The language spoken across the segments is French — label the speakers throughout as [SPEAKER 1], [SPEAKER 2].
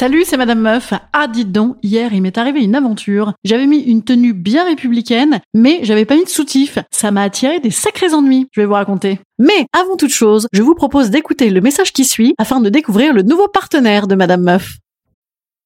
[SPEAKER 1] Salut, c'est Madame Meuf. Ah, dites donc, hier, il m'est arrivé une aventure. J'avais mis une tenue bien républicaine, mais j'avais pas mis de soutif. Ça m'a attiré des sacrés ennuis. Je vais vous raconter. Mais, avant toute chose, je vous propose d'écouter le message qui suit afin de découvrir le nouveau partenaire de Madame Meuf.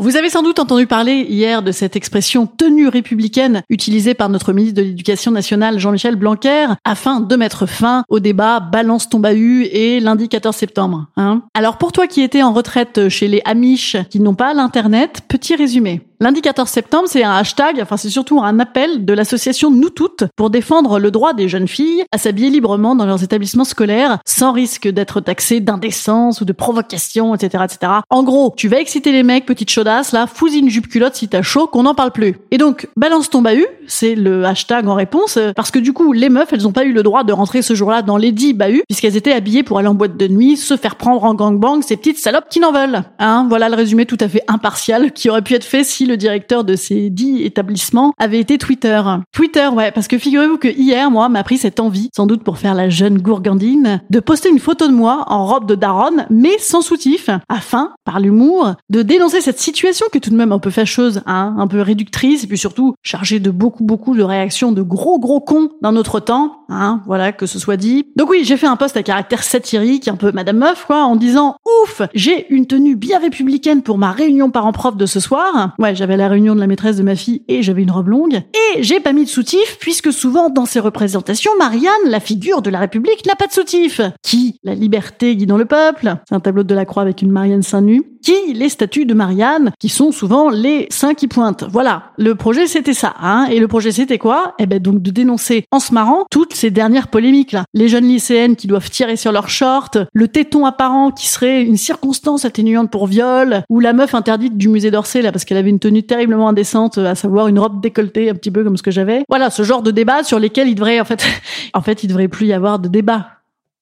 [SPEAKER 1] Vous avez sans doute entendu parler hier de cette expression tenue républicaine utilisée par notre ministre de l'Éducation nationale Jean-Michel Blanquer afin de mettre fin au débat balance ton bahut et lundi 14 septembre. Hein Alors pour toi qui étais en retraite chez les Amish qui n'ont pas l'internet, petit résumé. Lundi 14 septembre, c'est un hashtag, enfin c'est surtout un appel de l'association Nous Toutes pour défendre le droit des jeunes filles à s'habiller librement dans leurs établissements scolaires sans risque d'être taxées d'indécence ou de provocation, etc., etc. En gros, tu vas exciter les mecs, petite chaudasse, là, fous une jupe culotte si t'as chaud, qu'on n'en parle plus. Et donc, balance ton bahut, c'est le hashtag en réponse, parce que du coup, les meufs, elles ont pas eu le droit de rentrer ce jour-là dans les dix bahuts, puisqu'elles étaient habillées pour aller en boîte de nuit, se faire prendre en gangbang, ces petites salopes qui n'en veulent. Hein, voilà le résumé tout à fait impartial qui aurait pu être fait si le directeur de ces dix établissements avait été Twitter. Twitter, ouais, parce que figurez-vous que hier, moi, m'a pris cette envie, sans doute pour faire la jeune gourgandine, de poster une photo de moi en robe de daronne, mais sans soutif, afin, par l'humour, de dénoncer cette situation qui est tout de même un peu fâcheuse, hein, un peu réductrice, et puis surtout chargée de beaucoup, beaucoup de réactions de gros, gros cons dans notre temps, hein, voilà, que ce soit dit. Donc oui, j'ai fait un post à caractère satirique, un peu Madame Meuf, quoi, en disant, ouf, j'ai une tenue bien républicaine pour ma réunion parents-prof de ce soir. Ouais, j'avais la réunion de la maîtresse de ma fille et j'avais une robe longue. Et j'ai pas mis de soutif, puisque souvent dans ces représentations, Marianne, la figure de la République, n'a pas de soutif. Qui La liberté guidant le peuple. C'est un tableau de la croix avec une Marianne seins nus. Qui Les statues de Marianne, qui sont souvent les seins qui pointent. Voilà. Le projet, c'était ça, hein. Et le projet, c'était quoi? Eh ben, donc, de dénoncer, en se marrant, toutes ces dernières polémiques, là. Les jeunes lycéennes qui doivent tirer sur leurs shorts, le téton apparent qui serait une circonstance atténuante pour viol, ou la meuf interdite du musée d'Orsay, là, parce qu'elle avait une tenue terriblement indécente, à savoir une robe décolletée, un petit peu comme ce que j'avais. Voilà, ce genre de débat sur lesquels il devrait, en fait, en fait, il devrait plus y avoir de débat.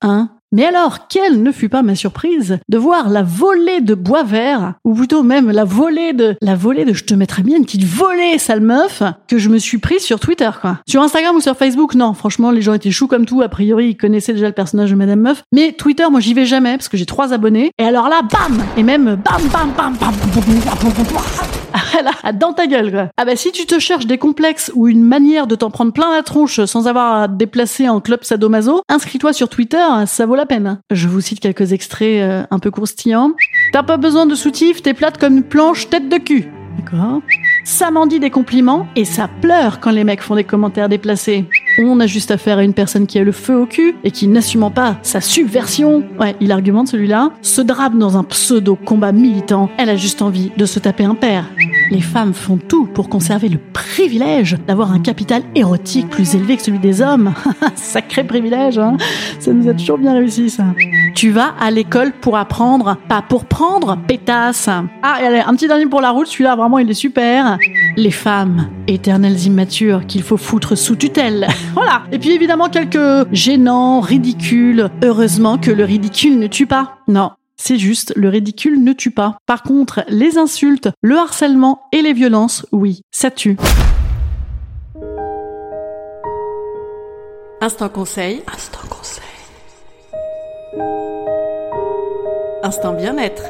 [SPEAKER 1] Hein mais alors, quelle ne fut pas ma surprise de voir la volée de bois vert, ou plutôt même la volée de, la volée de je te mettrais bien une petite volée, sale meuf, que je me suis prise sur Twitter, quoi. Sur Instagram ou sur Facebook, non, franchement, les gens étaient choux comme tout, a priori, ils connaissaient déjà le personnage de Madame Meuf. Mais Twitter, moi, j'y vais jamais, parce que j'ai trois abonnés. Et alors là, bam! Et même, bam, bam, bam, bam, ah dans ta gueule, quoi. Ah bah, si tu te cherches des complexes ou une manière de t'en prendre plein la tronche sans avoir à te déplacer en club sadomaso, inscris-toi sur Twitter, ça vaut la peine. Je vous cite quelques extraits euh, un peu croustillants. T'as pas besoin de soutif, t'es plate comme une planche tête de cul. D'accord Ça m'en dit des compliments et ça pleure quand les mecs font des commentaires déplacés. On a juste affaire à une personne qui a le feu au cul et qui, n'assumant pas sa subversion, ouais, il argumente celui-là, se drape dans un pseudo-combat militant. Elle a juste envie de se taper un père. Les femmes font tout pour conserver le privilège d'avoir un capital érotique plus élevé que celui des hommes. Sacré privilège, hein Ça nous a toujours bien réussi, ça. Tu vas à l'école pour apprendre, pas pour prendre, pétasse. Ah, et allez, un petit dernier pour la route, celui-là, vraiment, il est super. Les femmes, éternelles immatures qu'il faut foutre sous tutelle. voilà. Et puis évidemment, quelques gênants, ridicules. Heureusement que le ridicule ne tue pas. Non, c'est juste, le ridicule ne tue pas. Par contre, les insultes, le harcèlement et les violences, oui, ça tue. Instant conseil. Instant conseil. Instant bien-être.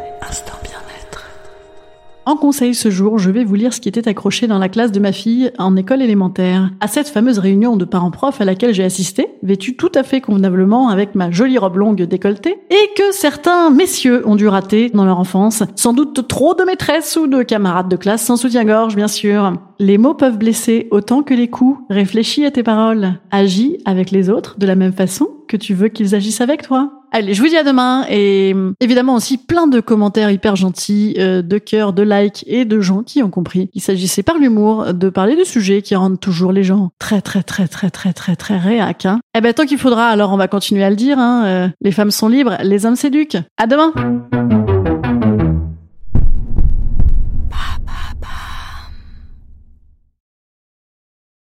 [SPEAKER 1] En conseil ce jour, je vais vous lire ce qui était accroché dans la classe de ma fille en école élémentaire. À cette fameuse réunion de parents-profs à laquelle j'ai assisté, vêtue tout à fait convenablement avec ma jolie robe longue décolletée, et que certains messieurs ont dû rater dans leur enfance. Sans doute trop de maîtresses ou de camarades de classe sans soutien-gorge, bien sûr. Les mots peuvent blesser autant que les coups. Réfléchis à tes paroles. Agis avec les autres de la même façon que tu veux qu'ils agissent avec toi. Allez, je vous dis à demain et euh, évidemment aussi plein de commentaires hyper gentils, euh, de cœurs, de likes et de gens qui ont compris qu'il s'agissait par l'humour de parler de sujets qui rendent toujours les gens très très très très très très très réac. Hein. Eh ben tant qu'il faudra, alors on va continuer à le dire. Hein, euh, les femmes sont libres, les hommes s'éduquent. À demain.